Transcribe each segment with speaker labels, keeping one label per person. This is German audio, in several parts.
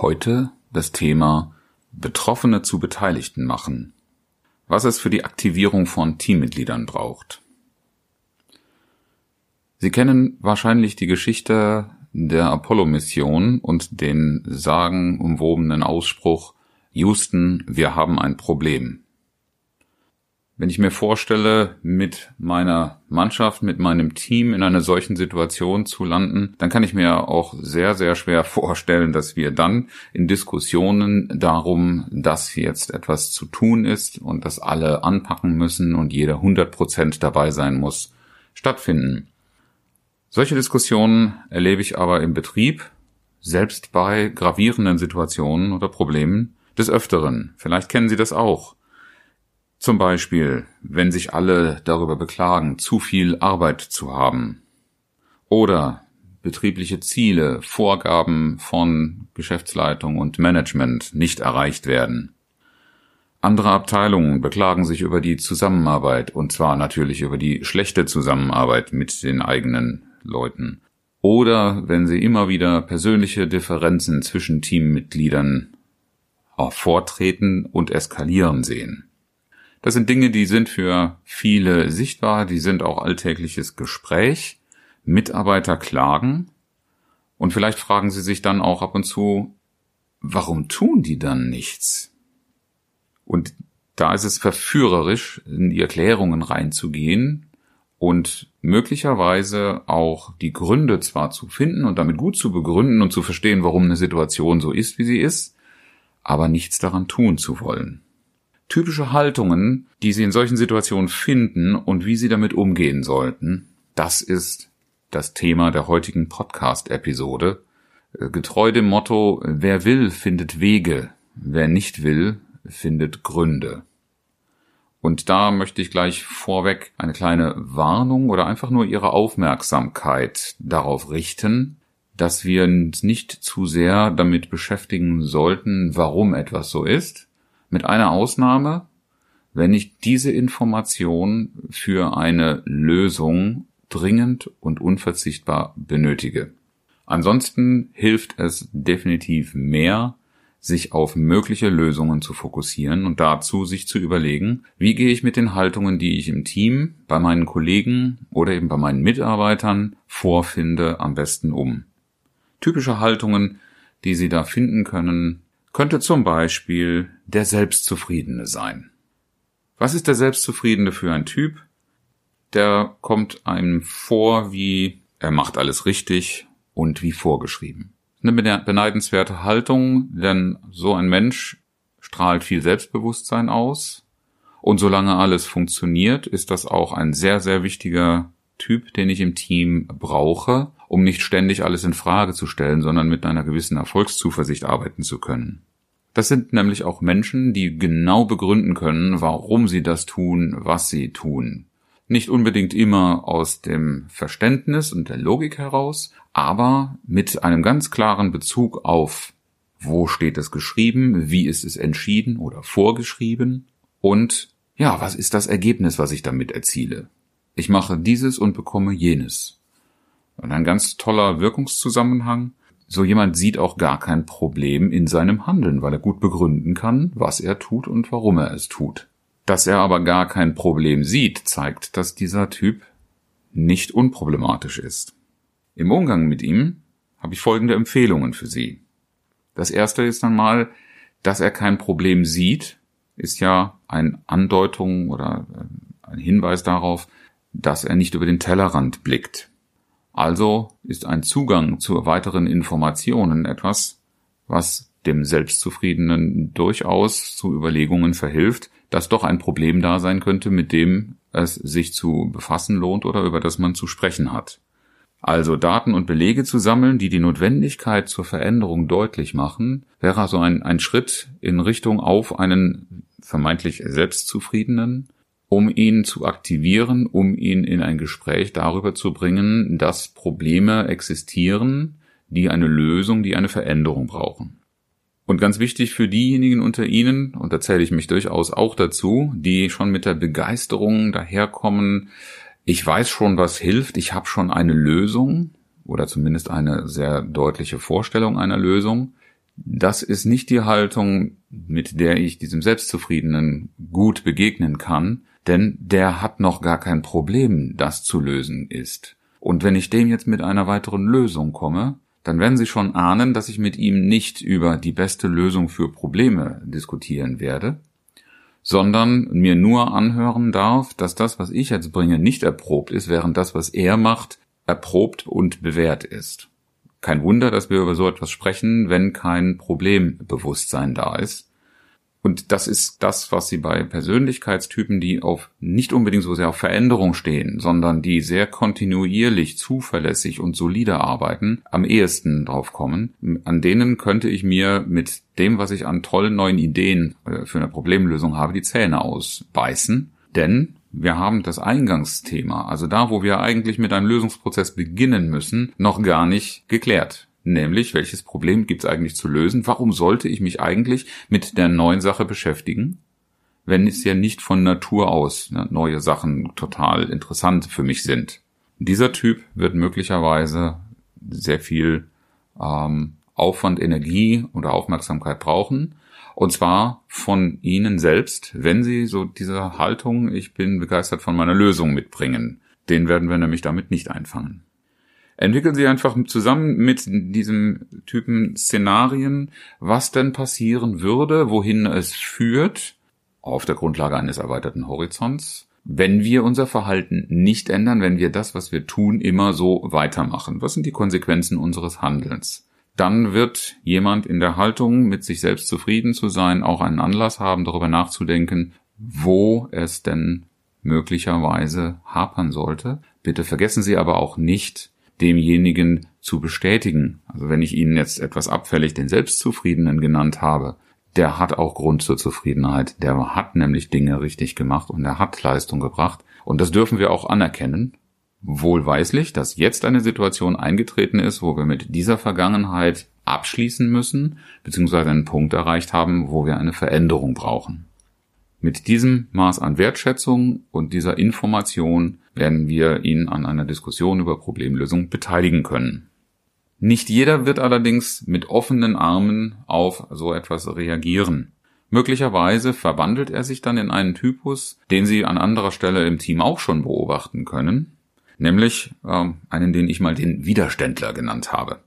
Speaker 1: Heute das Thema Betroffene zu Beteiligten machen. Was es für die Aktivierung von Teammitgliedern braucht. Sie kennen wahrscheinlich die Geschichte der Apollo-Mission und den sagenumwobenen Ausspruch Houston, wir haben ein Problem. Wenn ich mir vorstelle, mit meiner Mannschaft, mit meinem Team in einer solchen Situation zu landen, dann kann ich mir auch sehr, sehr schwer vorstellen, dass wir dann in Diskussionen darum, dass jetzt etwas zu tun ist und dass alle anpacken müssen und jeder 100 Prozent dabei sein muss, stattfinden. Solche Diskussionen erlebe ich aber im Betrieb, selbst bei gravierenden Situationen oder Problemen, des Öfteren. Vielleicht kennen Sie das auch. Zum Beispiel, wenn sich alle darüber beklagen, zu viel Arbeit zu haben. Oder betriebliche Ziele, Vorgaben von Geschäftsleitung und Management nicht erreicht werden. Andere Abteilungen beklagen sich über die Zusammenarbeit, und zwar natürlich über die schlechte Zusammenarbeit mit den eigenen Leuten. Oder wenn sie immer wieder persönliche Differenzen zwischen Teammitgliedern vortreten und eskalieren sehen. Das sind Dinge, die sind für viele sichtbar, die sind auch alltägliches Gespräch. Mitarbeiter klagen und vielleicht fragen sie sich dann auch ab und zu, warum tun die dann nichts? Und da ist es verführerisch, in die Erklärungen reinzugehen und möglicherweise auch die Gründe zwar zu finden und damit gut zu begründen und zu verstehen, warum eine Situation so ist, wie sie ist, aber nichts daran tun zu wollen typische Haltungen, die Sie in solchen Situationen finden und wie Sie damit umgehen sollten, das ist das Thema der heutigen Podcast-Episode. Äh, getreu dem Motto, wer will, findet Wege, wer nicht will, findet Gründe. Und da möchte ich gleich vorweg eine kleine Warnung oder einfach nur Ihre Aufmerksamkeit darauf richten, dass wir uns nicht zu sehr damit beschäftigen sollten, warum etwas so ist, mit einer Ausnahme, wenn ich diese Information für eine Lösung dringend und unverzichtbar benötige. Ansonsten hilft es definitiv mehr, sich auf mögliche Lösungen zu fokussieren und dazu sich zu überlegen, wie gehe ich mit den Haltungen, die ich im Team, bei meinen Kollegen oder eben bei meinen Mitarbeitern vorfinde, am besten um. Typische Haltungen, die Sie da finden können, könnte zum Beispiel der Selbstzufriedene sein. Was ist der Selbstzufriedene für ein Typ? Der kommt einem vor wie er macht alles richtig und wie vorgeschrieben. Eine beneidenswerte Haltung, denn so ein Mensch strahlt viel Selbstbewusstsein aus. Und solange alles funktioniert, ist das auch ein sehr, sehr wichtiger Typ, den ich im Team brauche, um nicht ständig alles in Frage zu stellen, sondern mit einer gewissen Erfolgszuversicht arbeiten zu können. Das sind nämlich auch Menschen, die genau begründen können, warum sie das tun, was sie tun. Nicht unbedingt immer aus dem Verständnis und der Logik heraus, aber mit einem ganz klaren Bezug auf, wo steht es geschrieben, wie ist es entschieden oder vorgeschrieben und ja, was ist das Ergebnis, was ich damit erziele. Ich mache dieses und bekomme jenes. Und ein ganz toller Wirkungszusammenhang. So jemand sieht auch gar kein Problem in seinem Handeln, weil er gut begründen kann, was er tut und warum er es tut. Dass er aber gar kein Problem sieht, zeigt, dass dieser Typ nicht unproblematisch ist. Im Umgang mit ihm habe ich folgende Empfehlungen für Sie. Das erste ist einmal, dass er kein Problem sieht, ist ja eine Andeutung oder ein Hinweis darauf, dass er nicht über den Tellerrand blickt. Also ist ein Zugang zu weiteren Informationen etwas, was dem Selbstzufriedenen durchaus zu Überlegungen verhilft, dass doch ein Problem da sein könnte, mit dem es sich zu befassen lohnt oder über das man zu sprechen hat. Also Daten und Belege zu sammeln, die die Notwendigkeit zur Veränderung deutlich machen, wäre also ein, ein Schritt in Richtung auf einen vermeintlich selbstzufriedenen, um ihn zu aktivieren, um ihn in ein Gespräch darüber zu bringen, dass Probleme existieren, die eine Lösung, die eine Veränderung brauchen. Und ganz wichtig für diejenigen unter Ihnen, und da zähle ich mich durchaus auch dazu, die schon mit der Begeisterung daherkommen, ich weiß schon, was hilft, ich habe schon eine Lösung oder zumindest eine sehr deutliche Vorstellung einer Lösung. Das ist nicht die Haltung, mit der ich diesem Selbstzufriedenen gut begegnen kann, denn der hat noch gar kein Problem, das zu lösen ist. Und wenn ich dem jetzt mit einer weiteren Lösung komme, dann werden Sie schon ahnen, dass ich mit ihm nicht über die beste Lösung für Probleme diskutieren werde, sondern mir nur anhören darf, dass das, was ich jetzt bringe, nicht erprobt ist, während das, was er macht, erprobt und bewährt ist. Kein Wunder, dass wir über so etwas sprechen, wenn kein Problembewusstsein da ist. Und das ist das, was sie bei Persönlichkeitstypen, die auf nicht unbedingt so sehr auf Veränderung stehen, sondern die sehr kontinuierlich, zuverlässig und solide arbeiten, am ehesten drauf kommen. An denen könnte ich mir mit dem, was ich an tollen neuen Ideen äh, für eine Problemlösung habe, die Zähne ausbeißen. Denn wir haben das Eingangsthema, also da, wo wir eigentlich mit einem Lösungsprozess beginnen müssen, noch gar nicht geklärt. Nämlich, welches Problem gibt es eigentlich zu lösen? Warum sollte ich mich eigentlich mit der neuen Sache beschäftigen? Wenn es ja nicht von Natur aus ne, neue Sachen total interessant für mich sind. Dieser Typ wird möglicherweise sehr viel ähm, Aufwand, Energie oder Aufmerksamkeit brauchen. Und zwar von Ihnen selbst, wenn Sie so diese Haltung, ich bin begeistert von meiner Lösung mitbringen. Den werden wir nämlich damit nicht einfangen entwickeln Sie einfach zusammen mit diesem Typen Szenarien, was denn passieren würde, wohin es führt, auf der Grundlage eines erweiterten Horizonts, wenn wir unser Verhalten nicht ändern, wenn wir das, was wir tun, immer so weitermachen. Was sind die Konsequenzen unseres Handelns? Dann wird jemand in der Haltung, mit sich selbst zufrieden zu sein, auch einen Anlass haben, darüber nachzudenken, wo es denn möglicherweise hapern sollte. Bitte vergessen Sie aber auch nicht, demjenigen zu bestätigen. Also wenn ich Ihnen jetzt etwas abfällig den Selbstzufriedenen genannt habe, der hat auch Grund zur Zufriedenheit. Der hat nämlich Dinge richtig gemacht und er hat Leistung gebracht. Und das dürfen wir auch anerkennen. Wohlweislich, dass jetzt eine Situation eingetreten ist, wo wir mit dieser Vergangenheit abschließen müssen, beziehungsweise einen Punkt erreicht haben, wo wir eine Veränderung brauchen. Mit diesem Maß an Wertschätzung und dieser Information werden wir ihn an einer Diskussion über Problemlösung beteiligen können. Nicht jeder wird allerdings mit offenen Armen auf so etwas reagieren. Möglicherweise verwandelt er sich dann in einen Typus, den Sie an anderer Stelle im Team auch schon beobachten können, nämlich äh, einen, den ich mal den Widerständler genannt habe.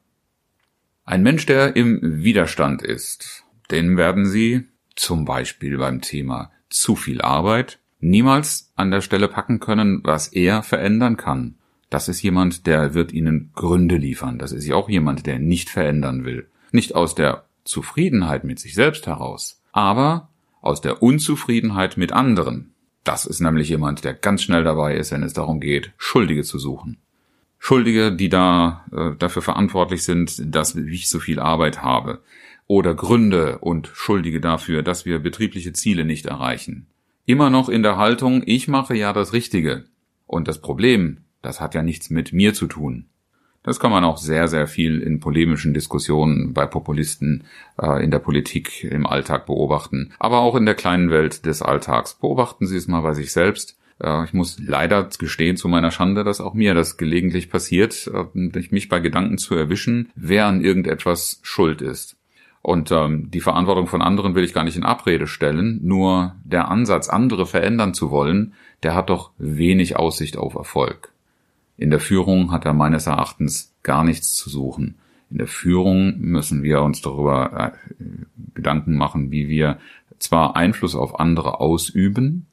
Speaker 1: Ein Mensch, der im Widerstand ist, den werden Sie zum Beispiel beim Thema zu viel Arbeit niemals an der Stelle packen können, was er verändern kann. Das ist jemand, der wird ihnen Gründe liefern. Das ist auch jemand, der nicht verändern will. Nicht aus der Zufriedenheit mit sich selbst heraus, aber aus der Unzufriedenheit mit anderen. Das ist nämlich jemand, der ganz schnell dabei ist, wenn es darum geht, Schuldige zu suchen. Schuldige, die da äh, dafür verantwortlich sind, dass ich so viel Arbeit habe oder Gründe und Schuldige dafür, dass wir betriebliche Ziele nicht erreichen. Immer noch in der Haltung, ich mache ja das Richtige. Und das Problem, das hat ja nichts mit mir zu tun. Das kann man auch sehr, sehr viel in polemischen Diskussionen bei Populisten äh, in der Politik im Alltag beobachten, aber auch in der kleinen Welt des Alltags. Beobachten Sie es mal bei sich selbst. Äh, ich muss leider gestehen zu meiner Schande, dass auch mir das gelegentlich passiert, äh, mich bei Gedanken zu erwischen, wer an irgendetwas schuld ist. Und ähm, die Verantwortung von anderen will ich gar nicht in Abrede stellen. Nur der Ansatz, andere verändern zu wollen, der hat doch wenig Aussicht auf Erfolg. In der Führung hat er meines Erachtens gar nichts zu suchen. In der Führung müssen wir uns darüber äh, Gedanken machen, wie wir zwar Einfluss auf andere ausüben,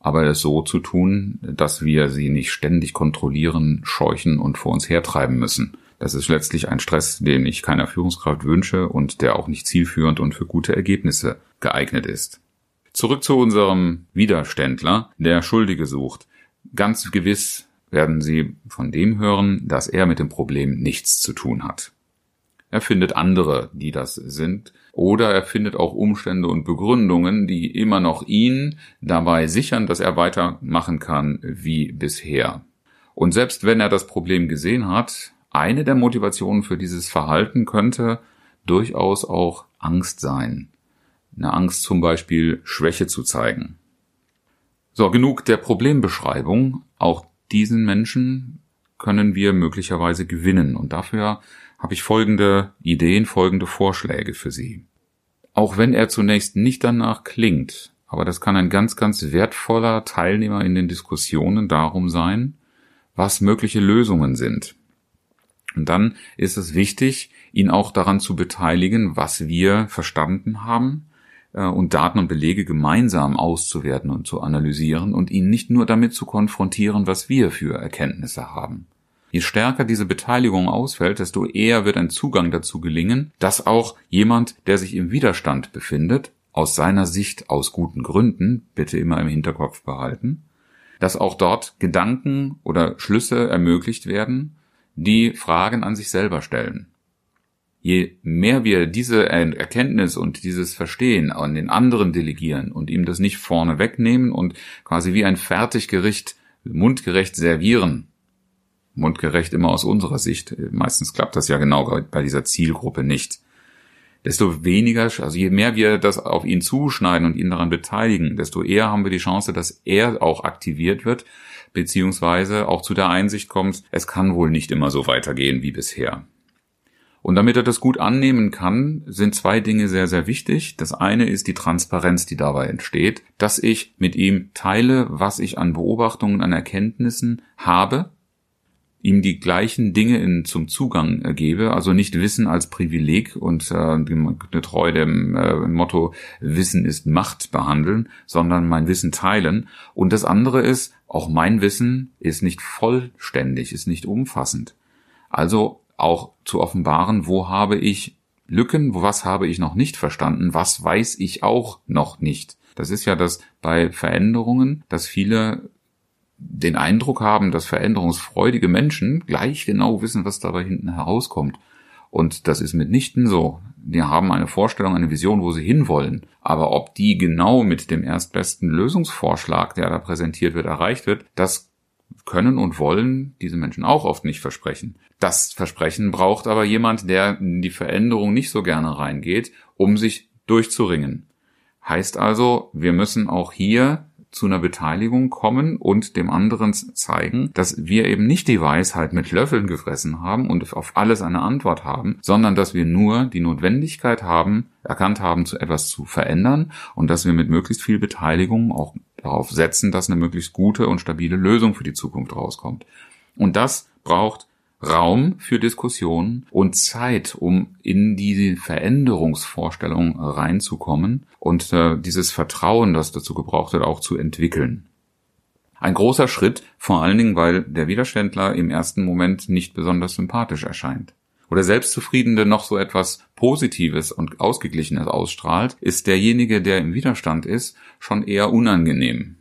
Speaker 1: aber es so zu tun, dass wir sie nicht ständig kontrollieren, scheuchen und vor uns hertreiben müssen. Das ist letztlich ein Stress, den ich keiner Führungskraft wünsche und der auch nicht zielführend und für gute Ergebnisse geeignet ist. Zurück zu unserem Widerständler, der Schuldige sucht. Ganz gewiss werden Sie von dem hören, dass er mit dem Problem nichts zu tun hat. Er findet andere, die das sind, oder er findet auch Umstände und Begründungen, die immer noch ihn dabei sichern, dass er weitermachen kann wie bisher. Und selbst wenn er das Problem gesehen hat, eine der Motivationen für dieses Verhalten könnte durchaus auch Angst sein. Eine Angst zum Beispiel Schwäche zu zeigen. So, genug der Problembeschreibung. Auch diesen Menschen können wir möglicherweise gewinnen. Und dafür habe ich folgende Ideen, folgende Vorschläge für Sie. Auch wenn er zunächst nicht danach klingt, aber das kann ein ganz, ganz wertvoller Teilnehmer in den Diskussionen darum sein, was mögliche Lösungen sind. Und dann ist es wichtig, ihn auch daran zu beteiligen, was wir verstanden haben äh, und Daten und Belege gemeinsam auszuwerten und zu analysieren und ihn nicht nur damit zu konfrontieren, was wir für Erkenntnisse haben. Je stärker diese Beteiligung ausfällt, desto eher wird ein Zugang dazu gelingen, dass auch jemand, der sich im Widerstand befindet, aus seiner Sicht aus guten Gründen, bitte immer im Hinterkopf behalten, dass auch dort Gedanken oder Schlüsse ermöglicht werden, die Fragen an sich selber stellen. Je mehr wir diese Erkenntnis und dieses Verstehen an den anderen delegieren und ihm das nicht vorne wegnehmen und quasi wie ein Fertiggericht mundgerecht servieren, mundgerecht immer aus unserer Sicht, meistens klappt das ja genau bei dieser Zielgruppe nicht, desto weniger, also je mehr wir das auf ihn zuschneiden und ihn daran beteiligen, desto eher haben wir die Chance, dass er auch aktiviert wird, beziehungsweise auch zu der Einsicht kommt, es kann wohl nicht immer so weitergehen wie bisher. Und damit er das gut annehmen kann, sind zwei Dinge sehr, sehr wichtig. Das eine ist die Transparenz, die dabei entsteht, dass ich mit ihm teile, was ich an Beobachtungen, an Erkenntnissen habe, ihm die gleichen Dinge in, zum Zugang äh, gebe, also nicht Wissen als Privileg und äh, treu dem äh, Motto Wissen ist Macht behandeln, sondern mein Wissen teilen. Und das andere ist, auch mein Wissen ist nicht vollständig, ist nicht umfassend. Also auch zu offenbaren, wo habe ich Lücken, was habe ich noch nicht verstanden, was weiß ich auch noch nicht. Das ist ja das bei Veränderungen, dass viele den Eindruck haben, dass veränderungsfreudige Menschen gleich genau wissen, was dabei hinten herauskommt. Und das ist mitnichten so. Die haben eine Vorstellung, eine Vision, wo sie hinwollen. Aber ob die genau mit dem erstbesten Lösungsvorschlag, der da präsentiert wird, erreicht wird, das können und wollen diese Menschen auch oft nicht versprechen. Das Versprechen braucht aber jemand, der in die Veränderung nicht so gerne reingeht, um sich durchzuringen. Heißt also, wir müssen auch hier zu einer Beteiligung kommen und dem anderen zeigen, dass wir eben nicht die Weisheit mit Löffeln gefressen haben und auf alles eine Antwort haben, sondern dass wir nur die Notwendigkeit haben, erkannt haben, zu etwas zu verändern und dass wir mit möglichst viel Beteiligung auch darauf setzen, dass eine möglichst gute und stabile Lösung für die Zukunft rauskommt. Und das braucht Raum für Diskussionen und Zeit, um in diese Veränderungsvorstellung reinzukommen und äh, dieses Vertrauen, das dazu gebraucht wird, auch zu entwickeln. Ein großer Schritt, vor allen Dingen, weil der Widerständler im ersten Moment nicht besonders sympathisch erscheint. Oder Selbstzufriedene noch so etwas Positives und Ausgeglichenes ausstrahlt, ist derjenige, der im Widerstand ist, schon eher unangenehm.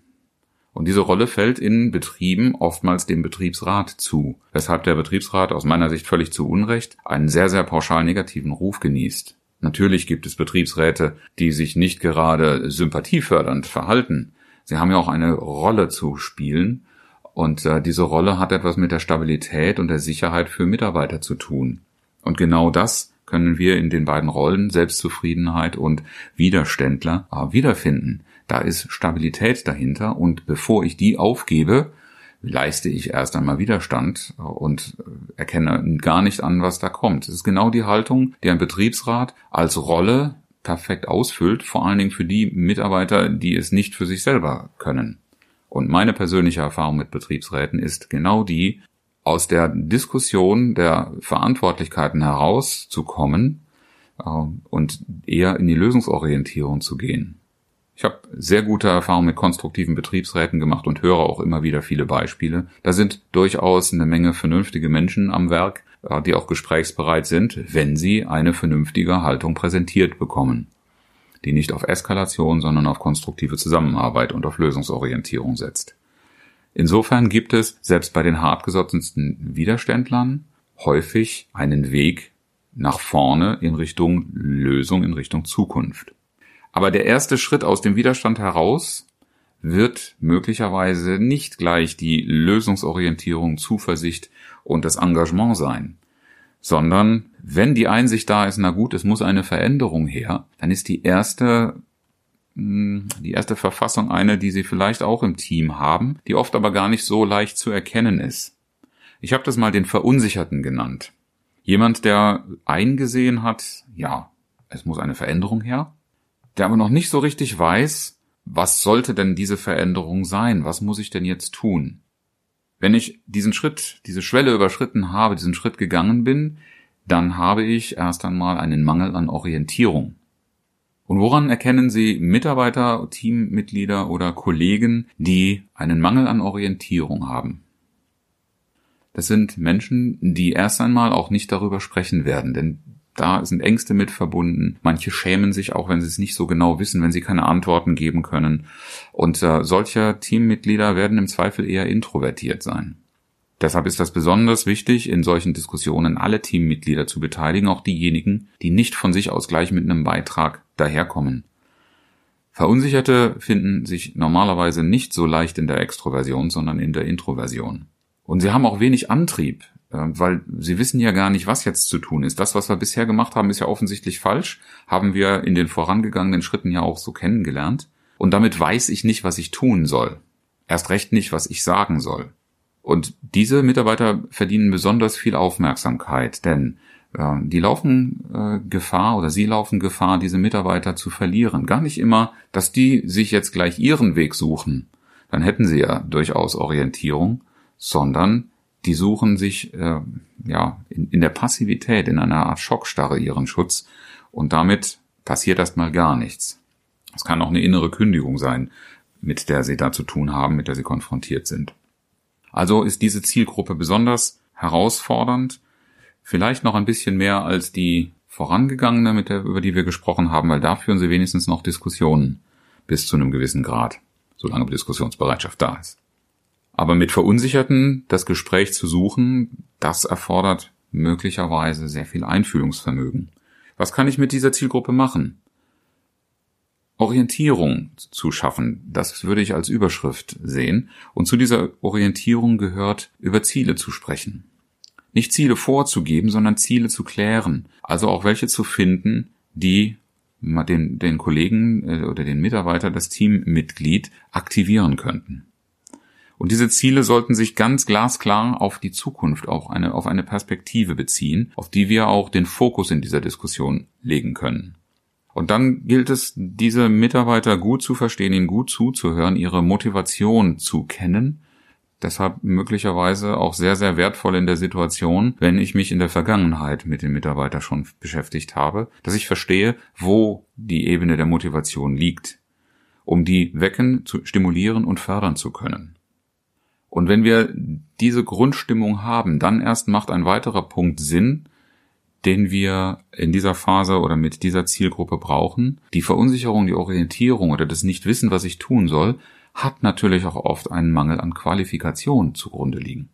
Speaker 1: Und diese Rolle fällt in Betrieben oftmals dem Betriebsrat zu, weshalb der Betriebsrat aus meiner Sicht völlig zu Unrecht einen sehr, sehr pauschal negativen Ruf genießt. Natürlich gibt es Betriebsräte, die sich nicht gerade sympathiefördernd verhalten. Sie haben ja auch eine Rolle zu spielen und äh, diese Rolle hat etwas mit der Stabilität und der Sicherheit für Mitarbeiter zu tun. Und genau das können wir in den beiden Rollen Selbstzufriedenheit und Widerständler äh, wiederfinden. Da ist Stabilität dahinter und bevor ich die aufgebe, leiste ich erst einmal Widerstand und erkenne gar nicht an, was da kommt. Das ist genau die Haltung, die ein Betriebsrat als Rolle perfekt ausfüllt, vor allen Dingen für die Mitarbeiter, die es nicht für sich selber können. Und meine persönliche Erfahrung mit Betriebsräten ist genau die, aus der Diskussion der Verantwortlichkeiten herauszukommen äh, und eher in die Lösungsorientierung zu gehen. Ich habe sehr gute Erfahrungen mit konstruktiven Betriebsräten gemacht und höre auch immer wieder viele Beispiele. Da sind durchaus eine Menge vernünftige Menschen am Werk, äh, die auch gesprächsbereit sind, wenn sie eine vernünftige Haltung präsentiert bekommen, die nicht auf Eskalation, sondern auf konstruktive Zusammenarbeit und auf Lösungsorientierung setzt. Insofern gibt es selbst bei den hartgesottensten Widerständlern häufig einen Weg nach vorne in Richtung Lösung, in Richtung Zukunft. Aber der erste Schritt aus dem Widerstand heraus wird möglicherweise nicht gleich die Lösungsorientierung, Zuversicht und das Engagement sein, sondern wenn die Einsicht da ist, na gut, es muss eine Veränderung her, dann ist die erste hm, die erste Verfassung eine, die Sie vielleicht auch im Team haben, die oft aber gar nicht so leicht zu erkennen ist. Ich habe das mal den Verunsicherten genannt. Jemand, der eingesehen hat, ja, es muss eine Veränderung her, der aber noch nicht so richtig weiß, was sollte denn diese Veränderung sein? Was muss ich denn jetzt tun? Wenn ich diesen Schritt, diese Schwelle überschritten habe, diesen Schritt gegangen bin, dann habe ich erst einmal einen Mangel an Orientierung. Und woran erkennen Sie Mitarbeiter, Teammitglieder oder Kollegen, die einen Mangel an Orientierung haben? Das sind Menschen, die erst einmal auch nicht darüber sprechen werden, denn da sind Ängste mit verbunden. Manche schämen sich auch, wenn sie es nicht so genau wissen, wenn sie keine Antworten geben können. Und äh, solche Teammitglieder werden im Zweifel eher introvertiert sein. Deshalb ist das besonders wichtig, in solchen Diskussionen alle Teammitglieder zu beteiligen, auch diejenigen, die nicht von sich aus gleich mit einem Beitrag daherkommen. Verunsicherte finden sich normalerweise nicht so leicht in der Extroversion, sondern in der Introversion. Und sie haben auch wenig Antrieb, weil sie wissen ja gar nicht, was jetzt zu tun ist. Das, was wir bisher gemacht haben, ist ja offensichtlich falsch, haben wir in den vorangegangenen Schritten ja auch so kennengelernt. Und damit weiß ich nicht, was ich tun soll. Erst recht nicht, was ich sagen soll. Und diese Mitarbeiter verdienen besonders viel Aufmerksamkeit, denn äh, die laufen äh, Gefahr oder sie laufen Gefahr, diese Mitarbeiter zu verlieren. Gar nicht immer, dass die sich jetzt gleich ihren Weg suchen. Dann hätten sie ja durchaus Orientierung, sondern die suchen sich äh, ja in, in der Passivität, in einer Art Schockstarre ihren Schutz und damit passiert erstmal gar nichts. Es kann auch eine innere Kündigung sein, mit der sie da zu tun haben, mit der sie konfrontiert sind. Also ist diese Zielgruppe besonders herausfordernd, vielleicht noch ein bisschen mehr als die vorangegangene, mit der, über die wir gesprochen haben, weil da führen sie wenigstens noch Diskussionen bis zu einem gewissen Grad, solange Diskussionsbereitschaft da ist. Aber mit Verunsicherten das Gespräch zu suchen, das erfordert möglicherweise sehr viel Einfühlungsvermögen. Was kann ich mit dieser Zielgruppe machen? Orientierung zu schaffen. Das würde ich als Überschrift sehen. Und zu dieser Orientierung gehört, über Ziele zu sprechen. Nicht Ziele vorzugeben, sondern Ziele zu klären. Also auch welche zu finden, die den, den Kollegen äh, oder den Mitarbeiter, das Teammitglied aktivieren könnten. Und diese Ziele sollten sich ganz glasklar auf die Zukunft, auch eine, auf eine Perspektive beziehen, auf die wir auch den Fokus in dieser Diskussion legen können. Und dann gilt es, diese Mitarbeiter gut zu verstehen, ihnen gut zuzuhören, ihre Motivation zu kennen. Deshalb möglicherweise auch sehr, sehr wertvoll in der Situation, wenn ich mich in der Vergangenheit mit dem Mitarbeiter schon beschäftigt habe, dass ich verstehe, wo die Ebene der Motivation liegt, um die wecken, zu stimulieren und fördern zu können. Und wenn wir diese Grundstimmung haben, dann erst macht ein weiterer Punkt Sinn, den wir in dieser Phase oder mit dieser Zielgruppe brauchen. Die Verunsicherung, die Orientierung oder das Nichtwissen, was ich tun soll, hat natürlich auch oft einen Mangel an Qualifikation zugrunde liegen.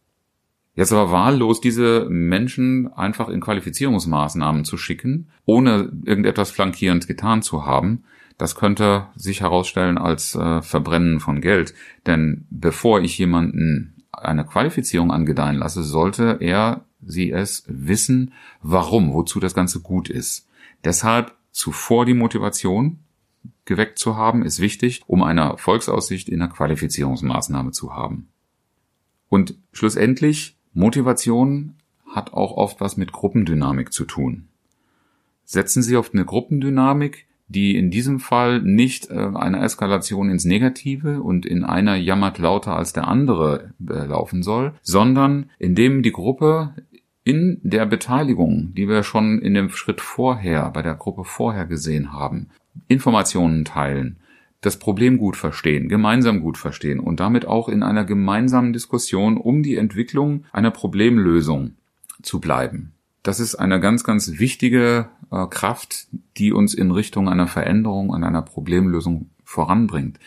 Speaker 1: Jetzt aber wahllos diese Menschen einfach in Qualifizierungsmaßnahmen zu schicken, ohne irgendetwas flankierend getan zu haben, das könnte sich herausstellen als äh, Verbrennen von Geld. Denn bevor ich jemanden eine Qualifizierung angedeihen lasse, sollte er sie es wissen, warum, wozu das Ganze gut ist. Deshalb zuvor die Motivation geweckt zu haben, ist wichtig, um eine Erfolgsaussicht in der Qualifizierungsmaßnahme zu haben. Und schlussendlich, Motivation hat auch oft was mit Gruppendynamik zu tun. Setzen Sie auf eine Gruppendynamik, die in diesem Fall nicht äh, eine Eskalation ins Negative und in einer jammert lauter als der andere äh, laufen soll, sondern indem die Gruppe in der Beteiligung, die wir schon in dem Schritt vorher, bei der Gruppe vorher gesehen haben, Informationen teilen, das Problem gut verstehen, gemeinsam gut verstehen und damit auch in einer gemeinsamen Diskussion um die Entwicklung einer Problemlösung zu bleiben. Das ist eine ganz, ganz wichtige äh, Kraft, die uns in Richtung einer Veränderung, an einer Problemlösung voranbringt.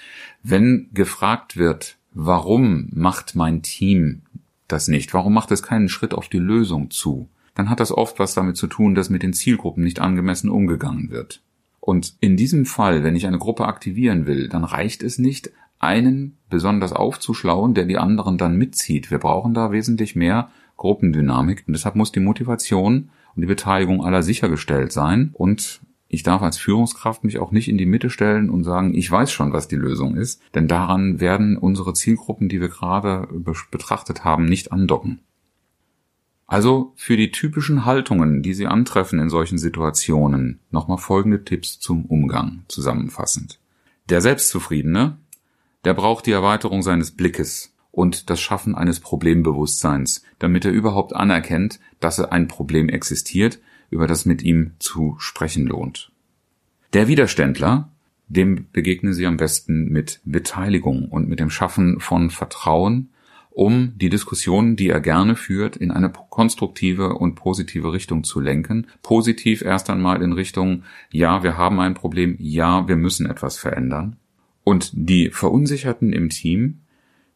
Speaker 1: Wenn gefragt wird, warum macht mein Team das nicht? Warum macht es keinen Schritt auf die Lösung zu? Dann hat das oft was damit zu tun, dass mit den Zielgruppen nicht angemessen umgegangen wird. Und in diesem Fall, wenn ich eine Gruppe aktivieren will, dann reicht es nicht, einen besonders aufzuschlauen, der die anderen dann mitzieht. Wir brauchen da wesentlich mehr Gruppendynamik und deshalb muss die Motivation und die Beteiligung aller sichergestellt sein und ich darf als Führungskraft mich auch nicht in die Mitte stellen und sagen, ich weiß schon, was die Lösung ist, denn daran werden unsere Zielgruppen, die wir gerade betrachtet haben, nicht andocken. Also für die typischen Haltungen, die Sie antreffen in solchen Situationen, nochmal folgende Tipps zum Umgang zusammenfassend. Der Selbstzufriedene, der braucht die Erweiterung seines Blickes und das Schaffen eines Problembewusstseins, damit er überhaupt anerkennt, dass ein Problem existiert, über das mit ihm zu sprechen lohnt. Der Widerständler, dem begegnen Sie am besten mit Beteiligung und mit dem Schaffen von Vertrauen, um die Diskussion, die er gerne führt, in eine konstruktive und positive Richtung zu lenken. Positiv erst einmal in Richtung, ja, wir haben ein Problem, ja, wir müssen etwas verändern. Und die Verunsicherten im Team,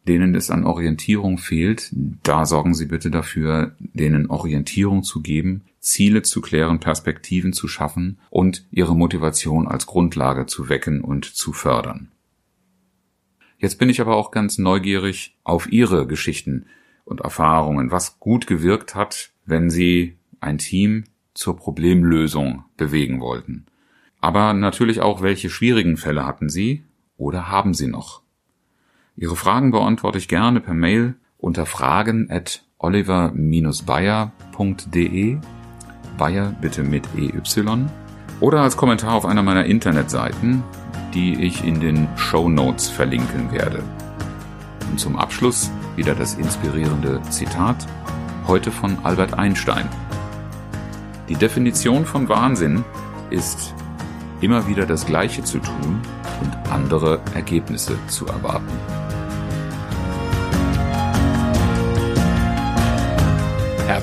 Speaker 1: denen es an Orientierung fehlt, da sorgen Sie bitte dafür, denen Orientierung zu geben, Ziele zu klären, Perspektiven zu schaffen und ihre Motivation als Grundlage zu wecken und zu fördern. Jetzt bin ich aber auch ganz neugierig auf Ihre Geschichten und Erfahrungen, was gut gewirkt hat, wenn Sie ein Team zur Problemlösung bewegen wollten. Aber natürlich auch, welche schwierigen Fälle hatten Sie oder haben Sie noch? Ihre Fragen beantworte ich gerne per Mail unter fragen at oliver-bayer.de Bayer bitte mit EY oder als Kommentar auf einer meiner Internetseiten die ich in den Show Notes verlinken werde. Und zum Abschluss wieder das inspirierende Zitat, heute von Albert Einstein. Die Definition von Wahnsinn ist, immer wieder das Gleiche zu tun und andere Ergebnisse zu erwarten.